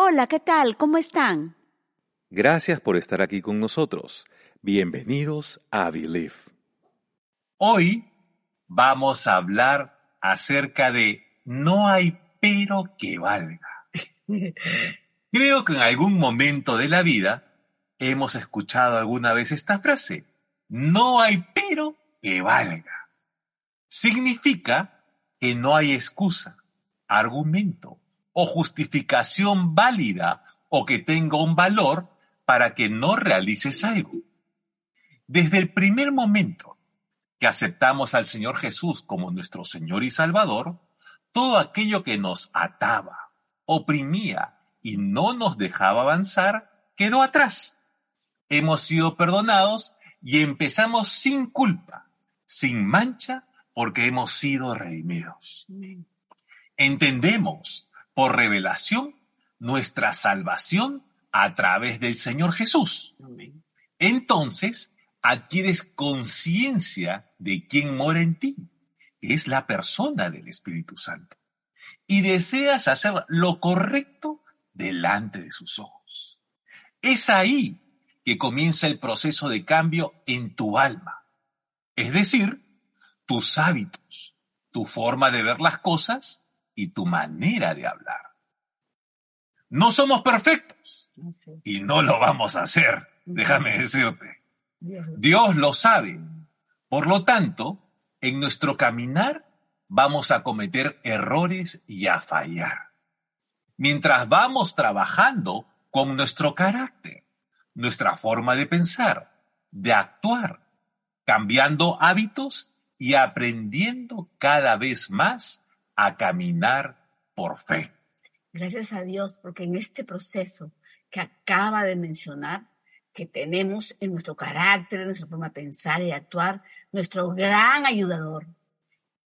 Hola, ¿qué tal? ¿Cómo están? Gracias por estar aquí con nosotros. Bienvenidos a Believe. Hoy vamos a hablar acerca de no hay pero que valga. Creo que en algún momento de la vida hemos escuchado alguna vez esta frase. No hay pero que valga. Significa que no hay excusa, argumento o justificación válida o que tenga un valor para que no realices algo. Desde el primer momento que aceptamos al Señor Jesús como nuestro Señor y Salvador, todo aquello que nos ataba, oprimía y no nos dejaba avanzar quedó atrás. Hemos sido perdonados y empezamos sin culpa, sin mancha, porque hemos sido redimidos. Entendemos por revelación nuestra salvación a través del Señor Jesús. Entonces, adquieres conciencia de quién mora en ti, que es la persona del Espíritu Santo, y deseas hacer lo correcto delante de sus ojos. Es ahí que comienza el proceso de cambio en tu alma, es decir, tus hábitos, tu forma de ver las cosas y tu manera de hablar. No somos perfectos y no lo vamos a hacer, déjame decirte. Dios lo sabe. Por lo tanto, en nuestro caminar vamos a cometer errores y a fallar. Mientras vamos trabajando con nuestro carácter, nuestra forma de pensar, de actuar, cambiando hábitos y aprendiendo cada vez más a caminar por fe. Gracias a Dios, porque en este proceso que acaba de mencionar, que tenemos en nuestro carácter, en nuestra forma de pensar y actuar, nuestro gran ayudador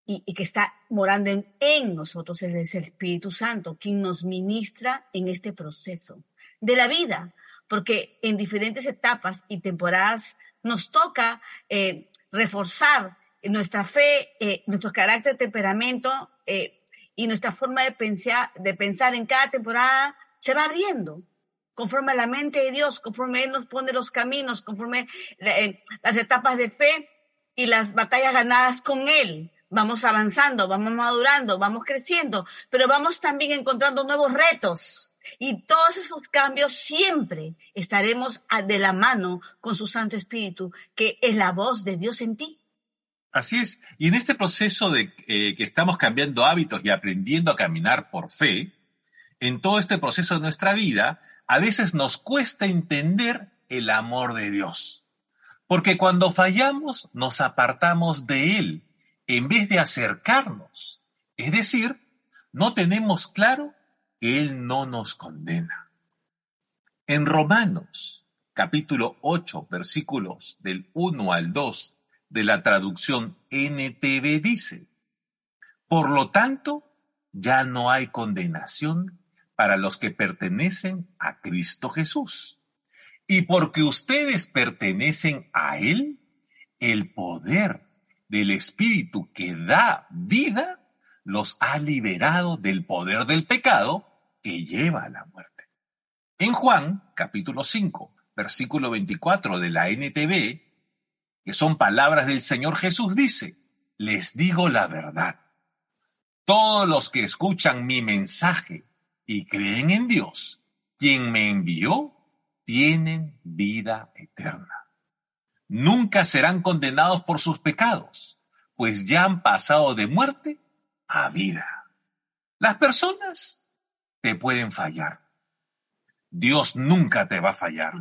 y, que está morando en, en nosotros, es el Espíritu Santo, quien nos ministra en este proceso de la vida, porque en diferentes etapas y temporadas nos toca eh, reforzar nuestra fe, eh, nuestro carácter, temperamento eh, y nuestra forma de pensar, de pensar en cada temporada se va abriendo conforme a la mente de Dios, conforme Él nos pone los caminos, conforme eh, las etapas de fe y las batallas ganadas con Él. Vamos avanzando, vamos madurando, vamos creciendo, pero vamos también encontrando nuevos retos. Y todos esos cambios siempre estaremos de la mano con su Santo Espíritu, que es la voz de Dios en ti. Así es. Y en este proceso de eh, que estamos cambiando hábitos y aprendiendo a caminar por fe, en todo este proceso de nuestra vida, a veces nos cuesta entender el amor de Dios. Porque cuando fallamos nos apartamos de Él en vez de acercarnos. Es decir, no tenemos claro que Él no nos condena. En Romanos capítulo 8 versículos del 1 al 2 de la traducción NTV dice, Por lo tanto, ya no hay condenación para los que pertenecen a Cristo Jesús. Y porque ustedes pertenecen a Él, el poder del Espíritu que da vida los ha liberado del poder del pecado que lleva a la muerte. En Juan, capítulo 5, versículo 24 de la NTV, que son palabras del Señor Jesús, dice, les digo la verdad. Todos los que escuchan mi mensaje y creen en Dios, quien me envió, tienen vida eterna. Nunca serán condenados por sus pecados, pues ya han pasado de muerte a vida. Las personas te pueden fallar. Dios nunca te va a fallar.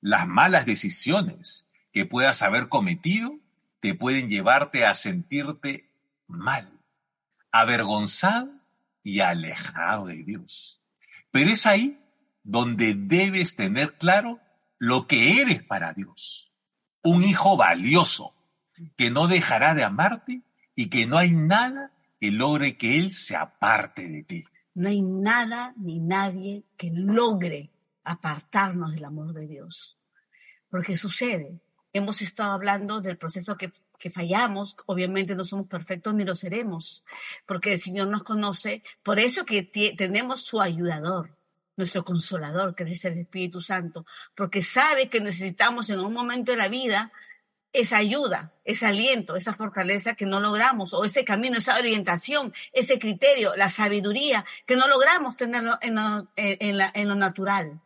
Las malas decisiones que puedas haber cometido te pueden llevarte a sentirte mal, avergonzado y alejado de Dios. Pero es ahí donde debes tener claro lo que eres para Dios. Un hijo valioso que no dejará de amarte y que no hay nada que logre que Él se aparte de ti. No hay nada ni nadie que logre apartarnos del amor de Dios. Porque sucede, hemos estado hablando del proceso que fallamos, obviamente no somos perfectos ni lo seremos, porque el Señor nos conoce, por eso que tenemos su ayudador, nuestro consolador, que es el Espíritu Santo, porque sabe que necesitamos en un momento de la vida esa ayuda, ese aliento, esa fortaleza que no logramos, o ese camino, esa orientación, ese criterio, la sabiduría que no logramos tenerlo en lo, en lo natural,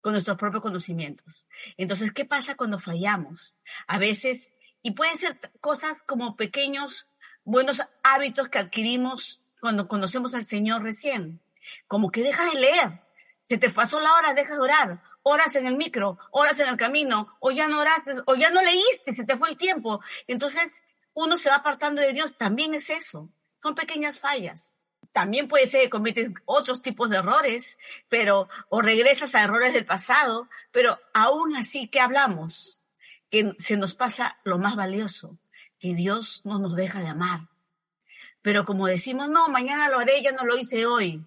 con nuestros propios conocimientos. Entonces, ¿qué pasa cuando fallamos? A veces, y pueden ser cosas como pequeños buenos hábitos que adquirimos cuando conocemos al Señor recién, como que dejas de leer, se te pasó la hora, dejas de orar, horas en el micro, horas en el camino, o ya no oraste, o ya no leíste, se te fue el tiempo. Entonces, uno se va apartando de Dios, también es eso, son pequeñas fallas. También puede ser que cometes otros tipos de errores, pero, o regresas a errores del pasado, pero aún así, ¿qué hablamos? Que se nos pasa lo más valioso, que Dios no nos deja de amar. Pero como decimos, no, mañana lo haré, ya no lo hice hoy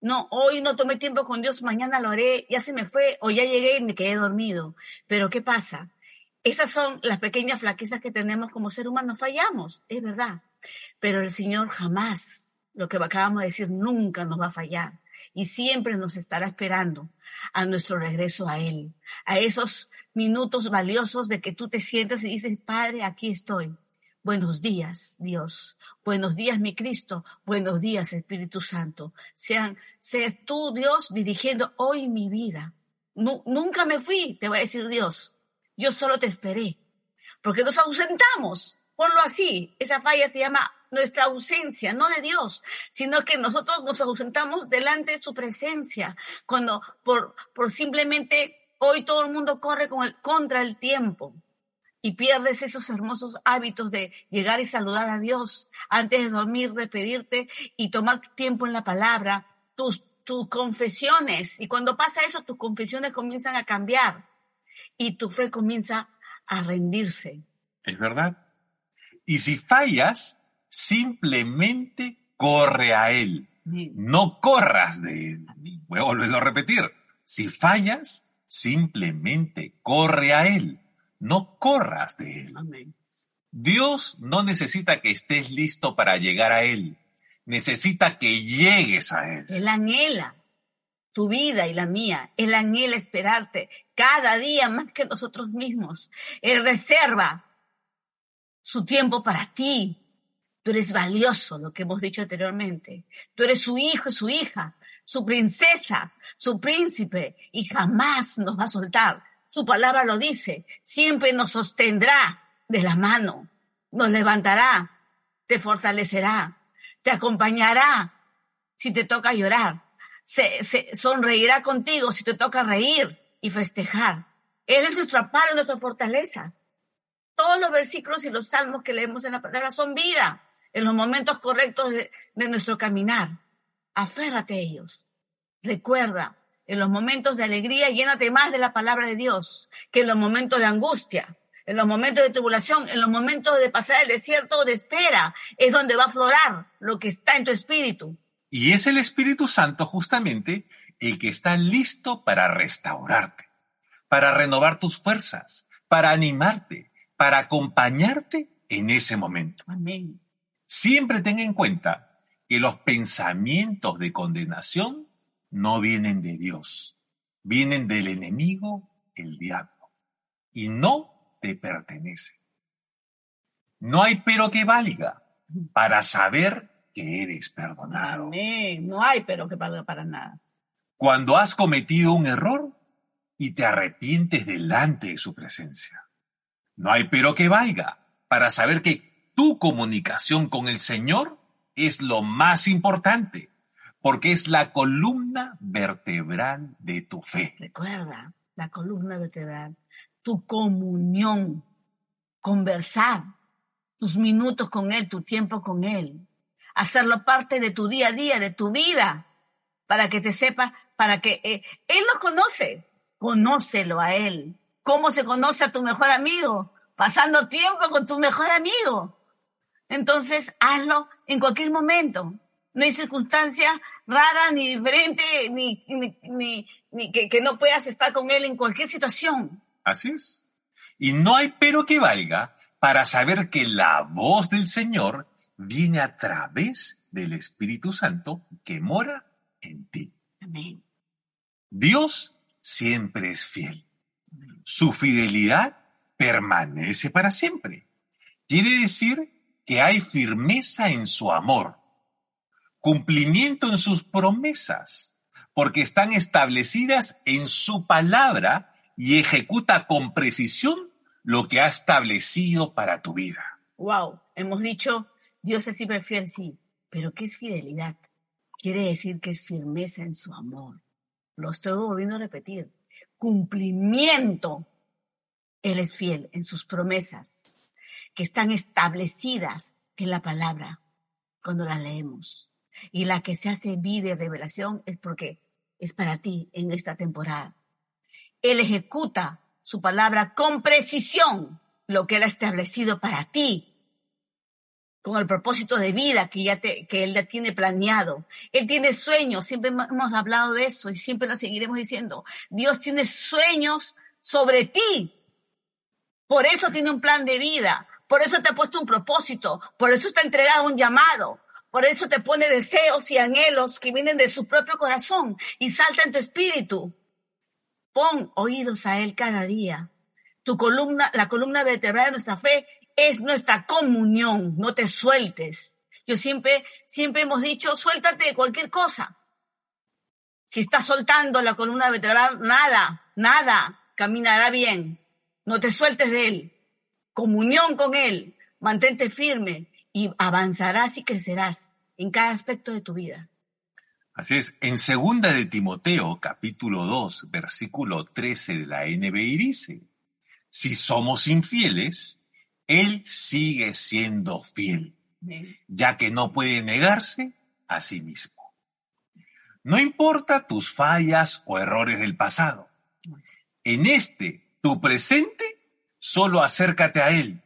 no, hoy no tomé tiempo con Dios, mañana lo haré, ya se me fue o ya llegué y me quedé dormido. Pero ¿qué pasa? Esas son las pequeñas flaquezas que tenemos como ser humano, fallamos, es verdad. Pero el Señor jamás, lo que acabamos de decir, nunca nos va a fallar y siempre nos estará esperando a nuestro regreso a Él, a esos minutos valiosos de que tú te sientas y dices, Padre, aquí estoy. Buenos días, Dios. Buenos días, mi Cristo. Buenos días, Espíritu Santo. Sean, seas tú, Dios, dirigiendo hoy mi vida. nunca me fui, te va a decir Dios. Yo solo te esperé. Porque nos ausentamos. Ponlo así. Esa falla se llama nuestra ausencia, no de Dios, sino que nosotros nos ausentamos delante de su presencia. Cuando por, por simplemente hoy todo el mundo corre con contra el tiempo y pierdes esos hermosos hábitos de llegar y saludar a Dios antes de dormir, de pedirte y tomar tiempo en la palabra, tus, tus confesiones. Y cuando pasa eso, tus confesiones comienzan a cambiar y tu fe comienza a rendirse. Es verdad. Y si fallas, simplemente corre a Él. No corras de Él. Voy a volverlo a repetir. Si fallas, simplemente corre a Él no corras de Él. Dios no necesita que estés listo para llegar a Él, necesita que llegues a Él. Él anhela tu vida y la mía, Él anhela esperarte cada día más que nosotros mismos. Él reserva su tiempo para ti. Tú eres valioso, lo que hemos dicho anteriormente. Tú eres su hijo su hija, su princesa, su príncipe, y jamás nos va a soltar su palabra lo dice, siempre nos sostendrá de la mano, nos levantará, te fortalecerá, te acompañará si te toca llorar, se, sonreirá contigo si te toca reír y festejar. Él es nuestro amparo, nuestra fortaleza. Todos los versículos y los salmos que leemos en la palabra son vida en los momentos correctos de, de nuestro caminar. Aférrate a ellos. Recuerda, en los momentos de alegría, llénate más de la palabra de Dios que en los momentos de angustia, en los momentos de tribulación, en los momentos de pasar el desierto de espera, es donde va a aflorar lo que está en tu espíritu. Y es el Espíritu Santo justamente el que está listo para restaurarte, para renovar tus fuerzas, para animarte, para acompañarte en ese momento. Amén. Siempre ten en cuenta que los pensamientos de condenación no vienen de Dios, vienen del enemigo, el diablo, y no te pertenecen. No hay pero que valga para saber que eres perdonado. No hay pero que valga para nada. Cuando has cometido un error y te arrepientes delante de su presencia. No hay pero que valga para saber que tu comunicación con el Señor es lo más importante porque es la columna vertebral de tu fe. Recuerda, la columna vertebral, tu comunión, conversar, tus minutos con Él, tu tiempo con Él, hacerlo parte de tu día a día, de tu vida, para que te sepa, para que eh, Él lo conoce, conócelo a Él. ¿Cómo se conoce a tu mejor amigo? Pasando tiempo con tu mejor amigo. Entonces, hazlo en cualquier momento. No hay circunstancia rara ni diferente, ni, ni, ni, que, que no puedas estar con Él en cualquier situación. Así es. Y no hay pero que valga para saber que la voz del Señor viene a través del Espíritu Santo que mora en ti. Amén. Dios siempre es fiel. Su fidelidad permanece para siempre. Quiere decir que hay firmeza en su amor, cumplimiento en sus promesas, porque están establecidas en su palabra y ejecuta con precisión lo que ha establecido para tu vida. Wow, hemos dicho, Dios es siempre fiel, sí, pero ¿qué es fidelidad? Quiere decir que es firmeza en su amor. Lo estoy volviendo a repetir. Cumplimiento. Él es fiel en sus promesas, que están establecidas en la palabra cuando la leemos. Y la que se hace vida y revelación es porque es para ti en esta temporada. Él ejecuta su palabra con precisión, lo que Él ha establecido para ti, con el propósito de vida que, ya te, que Él ya tiene planeado. Él tiene sueños, siempre hemos hablado de eso y siempre lo seguiremos diciendo. Dios tiene sueños sobre ti. Por eso tiene un plan de vida, por eso te ha puesto un propósito, por eso te ha entregado un llamado, por eso te pone deseos y anhelos que vienen de su propio corazón y salta en tu espíritu. Pon oídos a Él cada día. Tu columna, la columna vertebral de nuestra fe es nuestra comunión. No te sueltes. Yo siempre, siempre hemos dicho, suéltate de cualquier cosa. Si estás soltando la columna vertebral, nada, nada caminará bien. No te sueltes de Él. Comunión con Él. Mantente firme y avanzarás y crecerás en cada aspecto de tu vida. Así es, en segunda de Timoteo, capítulo 2, versículo 13 de la NBI dice, si somos infieles, Él sigue siendo fiel, ya que no puede negarse a sí mismo. No importa tus fallas o errores del pasado. En este, tu presente, solo acércate a Él.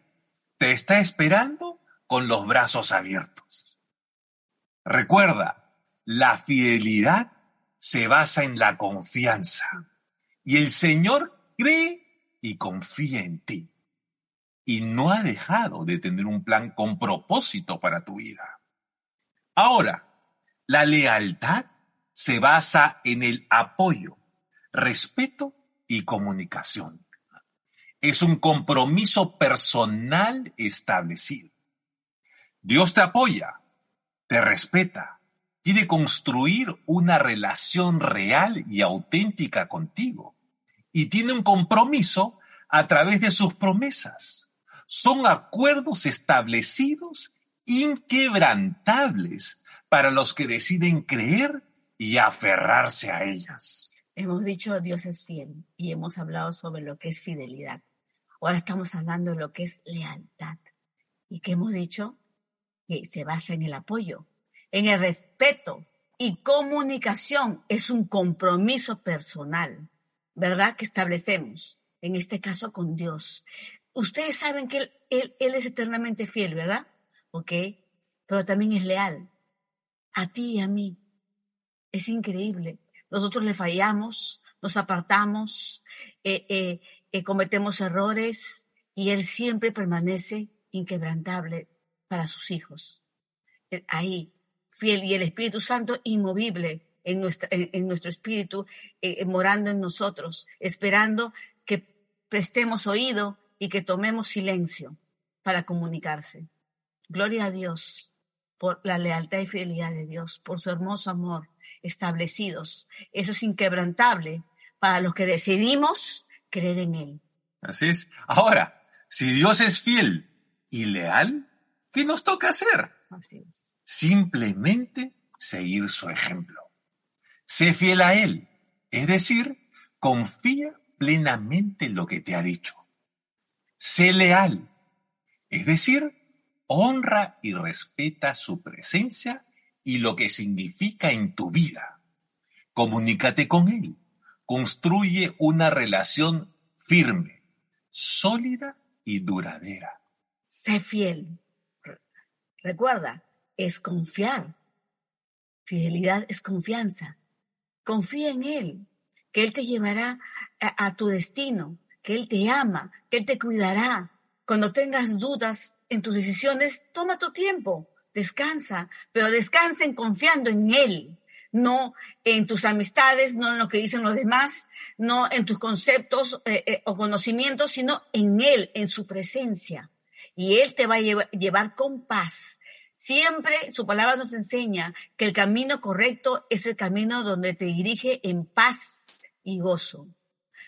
Te está esperando con los brazos abiertos. Recuerda, la fidelidad se basa en la confianza y el Señor cree y confía en ti y no ha dejado de tener un plan con propósito para tu vida. Ahora, la lealtad se basa en el apoyo, respeto y comunicación. Es un compromiso personal establecido. Dios te apoya, te respeta, quiere construir una relación real y auténtica contigo. Y tiene un compromiso a través de sus promesas. Son acuerdos establecidos inquebrantables para los que deciden creer y aferrarse a ellas. Hemos dicho Dios es fiel y hemos hablado sobre lo que es fidelidad. Ahora estamos hablando de lo que es lealtad. ¿Y que hemos dicho? Que se basa en el apoyo, en el respeto y comunicación es un compromiso personal, ¿verdad? Que establecemos, en este caso con Dios. Ustedes saben que Él, es eternamente fiel, ¿verdad? ¿Ok? Pero también es leal a ti y a mí. Es increíble. Nosotros le fallamos, nos apartamos, eh, eh, eh, cometemos errores y Él siempre permanece inquebrantable para sus hijos. Ahí, fiel y el Espíritu Santo inmovible en, nuestra, en, nuestro espíritu, eh, eh, morando en nosotros, esperando que prestemos oído y que tomemos silencio para comunicarse. Gloria a Dios por la lealtad y fidelidad de Dios, por su hermoso amor establecidos. Eso es inquebrantable para los que decidimos creer en Él. Así es. Ahora, si Dios es fiel y leal, ¿qué nos toca hacer? Así es simplemente seguir su ejemplo. Sé fiel a Él, es decir, confía plenamente en lo que te ha dicho. Sé leal, es decir, honra y respeta su presencia y lo que significa en tu vida. Comunícate con Él, construye una relación firme, sólida y duradera. Sé fiel. Recuerda, es confiar. Fidelidad es confianza. Confía en Él, que Él te llevará a, tu destino, que Él te ama, que Él te cuidará. Cuando tengas dudas en tus decisiones, toma tu tiempo, descansa, pero descansen confiando en Él. No en tus amistades, no en lo que dicen los demás, no en tus conceptos eh, eh, o conocimientos, sino en Él, en su presencia. Y Él te va a llevar con paz. Siempre su palabra nos enseña que el camino correcto es el camino donde te dirige en paz y gozo.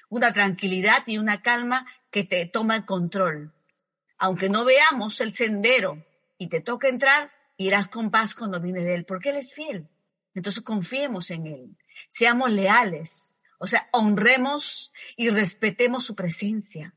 Una tranquilidad y una calma que te toma el control. Aunque no veamos el sendero y te toca entrar, irás con paz cuando viene de Él, porque Él es fiel. Entonces confiemos en Él, seamos leales, o sea, honremos y respetemos su presencia.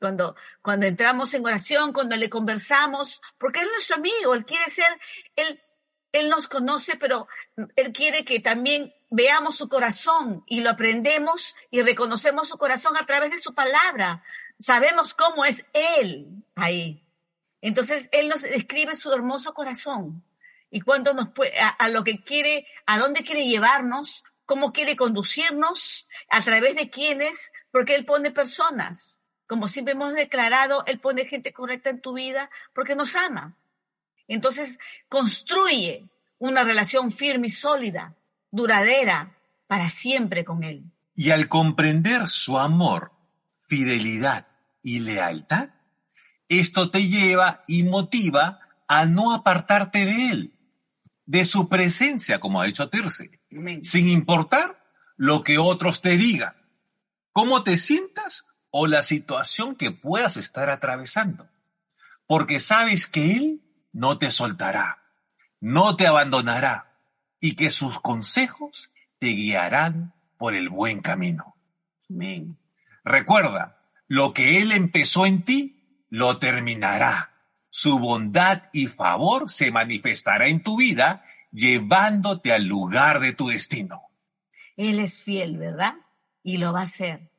Cuando, cuando entramos en oración, cuando le conversamos, porque Él es nuestro amigo, Él quiere ser, Él, Él nos conoce, pero Él quiere que también veamos su corazón y lo aprendemos y reconocemos su corazón a través de su palabra. Sabemos cómo es Él ahí. Entonces Él nos describe su hermoso corazón y cuándo nos puede, a, lo que quiere, a dónde quiere llevarnos, cómo quiere conducirnos, a través de quiénes, porque Él pone personas. Como siempre hemos declarado, Él pone gente correcta en tu vida porque nos ama. Entonces, construye una relación firme y sólida, duradera, para siempre con Él. Y al comprender su amor, fidelidad y lealtad, esto te lleva y motiva a no apartarte de Él, de su presencia, como ha dicho Tirce, sin importar lo que otros te digan, cómo te sientas o la situación que puedas estar atravesando, porque sabes que Él no te soltará, no te abandonará y que sus consejos te guiarán por el buen camino. Recuerda, lo que Él empezó en ti, lo terminará su bondad y favor se manifestará en tu vida llevándote al lugar de tu destino. Él es fiel, ¿verdad? Y lo va a hacer.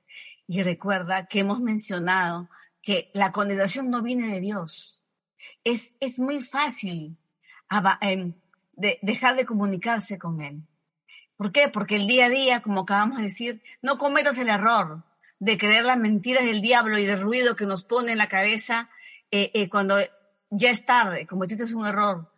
Y recuerda que hemos mencionado que la condenación no viene de Dios. Es, es muy fácil em, dejar de comunicarse con Él. ¿Por qué? Porque el día a día, como acabamos de decir, no cometas el error de creer las mentiras del diablo y el ruido que nos pone en la cabeza eh, eh, cuando ya es tarde, cometiste un error.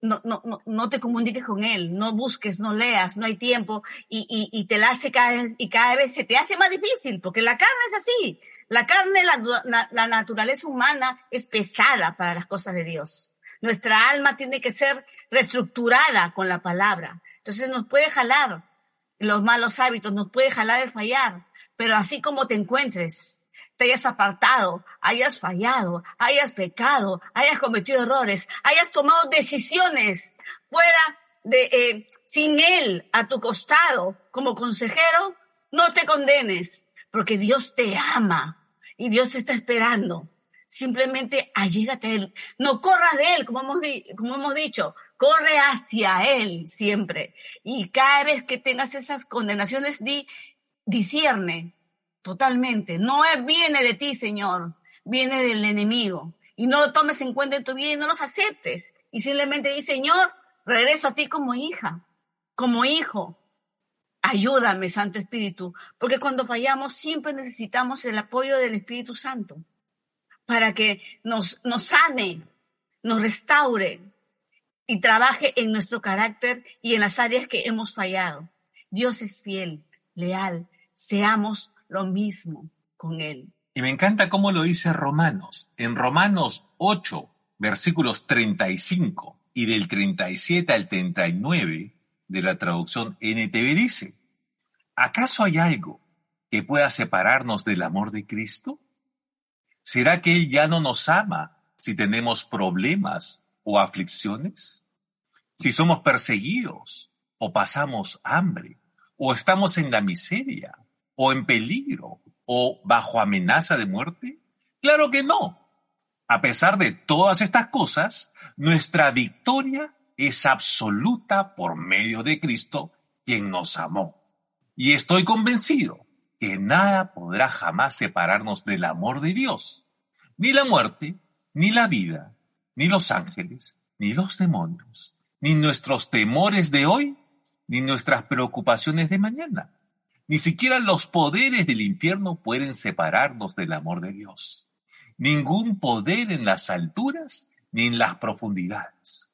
No, no, no, no te comuniques con él, no busques, no leas, no hay tiempo y, y, y te la hace cada vez, y cada vez se te hace más difícil porque la carne es así. La carne, la, la naturaleza humana es pesada para las cosas de Dios. Nuestra alma tiene que ser reestructurada con la palabra. Entonces nos puede jalar los malos hábitos, nos puede jalar el fallar, pero así como te encuentres, te hayas apartado, hayas fallado, hayas pecado, hayas cometido errores, hayas tomado decisiones fuera de, eh, sin Él a tu costado como consejero, no te condenes, porque Dios te ama y Dios te está esperando. Simplemente allégate a Él. No corras de Él, como hemos, como hemos dicho, corre hacia Él siempre. Y cada vez que tengas esas condenaciones, di, discierne, Totalmente. No viene de ti, Señor, viene del enemigo. Y no lo tomes en cuenta en tu vida y no los aceptes. Y simplemente di, Señor, regreso a ti como hija, como hijo. Ayúdame, Santo Espíritu, porque cuando fallamos siempre necesitamos el apoyo del Espíritu Santo para que nos, nos sane, nos restaure y trabaje en nuestro carácter y en las áreas que hemos fallado. Dios es fiel, leal. Seamos lo mismo con Él. Y me encanta cómo lo dice Romanos. En Romanos 8, versículos 35 y del 37 al 39 de la traducción NTV dice, ¿acaso hay algo que pueda separarnos del amor de Cristo? ¿Será que Él ya no nos ama si tenemos problemas o aflicciones? Si somos perseguidos o pasamos hambre o estamos en la miseria o en peligro o bajo amenaza de muerte? Claro que no. A pesar de todas estas cosas, nuestra victoria es absoluta por medio de Cristo, quien nos amó. Y estoy convencido que nada podrá jamás separarnos del amor de Dios. Ni la muerte, ni la vida, ni los ángeles, ni los demonios, ni nuestros temores de hoy, ni nuestras preocupaciones de mañana. Ni siquiera los poderes del infierno pueden separarnos del amor de Dios. Ningún poder en las alturas ni en las profundidades.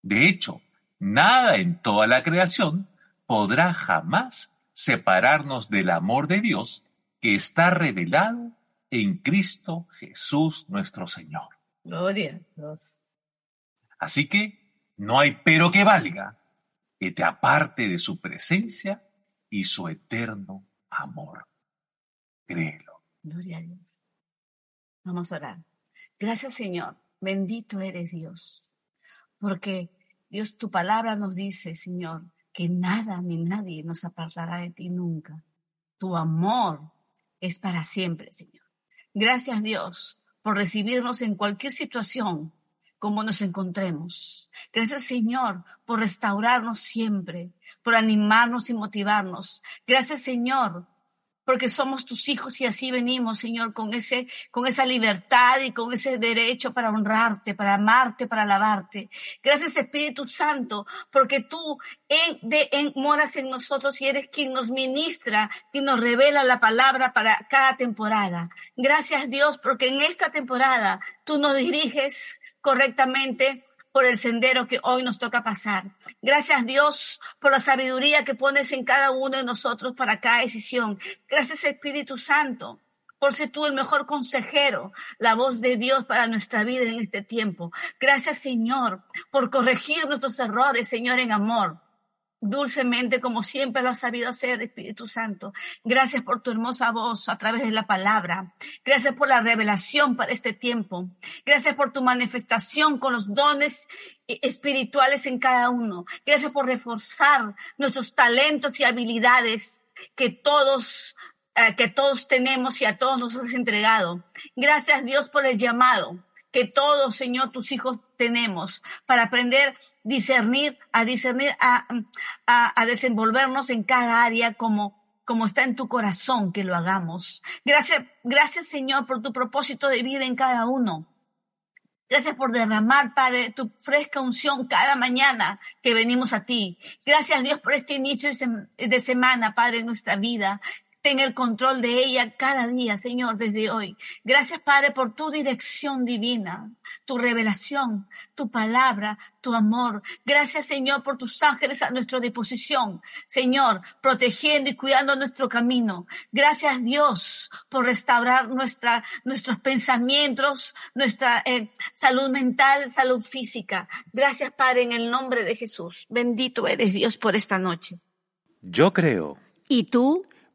De hecho, nada en toda la creación podrá jamás separarnos del amor de Dios que está revelado en Cristo Jesús nuestro Señor. Gloria a Dios. Así que no hay pero que valga que te aparte de su presencia y su eterno amor. Créelo. Gloria a Dios. Vamos a orar. Gracias Señor. Bendito eres Dios. Porque Dios, tu palabra nos dice, Señor, que nada ni nadie nos apartará de ti nunca. Tu amor es para siempre, Señor. Gracias Dios por recibirnos en cualquier situación como nos encontremos. Gracias Señor por restaurarnos siempre, por animarnos y motivarnos. Gracias Señor porque somos tus hijos y así venimos, Señor, con ese, con esa libertad y con ese derecho para honrarte, para amarte, para alabarte. Gracias Espíritu Santo, porque tú en, de, moras en nosotros y eres quien nos ministra, y nos revela la palabra para cada temporada. Gracias Dios, porque en esta temporada tú nos diriges correctamente por el sendero que hoy nos toca pasar. Gracias Dios por la sabiduría que pones en cada uno de nosotros para cada decisión. Gracias Espíritu Santo por ser tú el mejor consejero, la voz de Dios para nuestra vida en este tiempo. Gracias Señor por corregir nuestros errores, Señor, en amor dulcemente como siempre lo has sabido hacer, Espíritu Santo. Gracias por tu hermosa voz a través de la palabra. Gracias por la revelación para este tiempo. Gracias por tu manifestación con los dones espirituales en cada uno. Gracias por reforzar nuestros talentos y habilidades que todos eh, que todos tenemos y a todos nos has entregado. Gracias Dios por el llamado que todos, Señor, tus hijos tenemos para aprender discernir, a discernir, a, a, a desenvolvernos en cada área como como está en tu corazón que lo hagamos. Gracias, gracias Señor por tu propósito de vida en cada uno. Gracias por derramar, Padre, tu fresca unción cada mañana que venimos a ti. Gracias, Dios, por este inicio de semana, Padre, en nuestra vida. Ten el control de ella cada día, Señor, desde hoy. Gracias, Padre, por tu dirección divina, tu revelación, tu palabra, tu amor. Gracias, Señor, por tus ángeles a nuestra disposición. Señor, protegiendo y cuidando nuestro camino. Gracias, Dios, por restaurar nuestra, nuestros pensamientos, nuestra eh, salud mental, salud física. Gracias, Padre, en el nombre de Jesús. Bendito eres, Dios, por esta noche. Yo creo. ¿Y tú?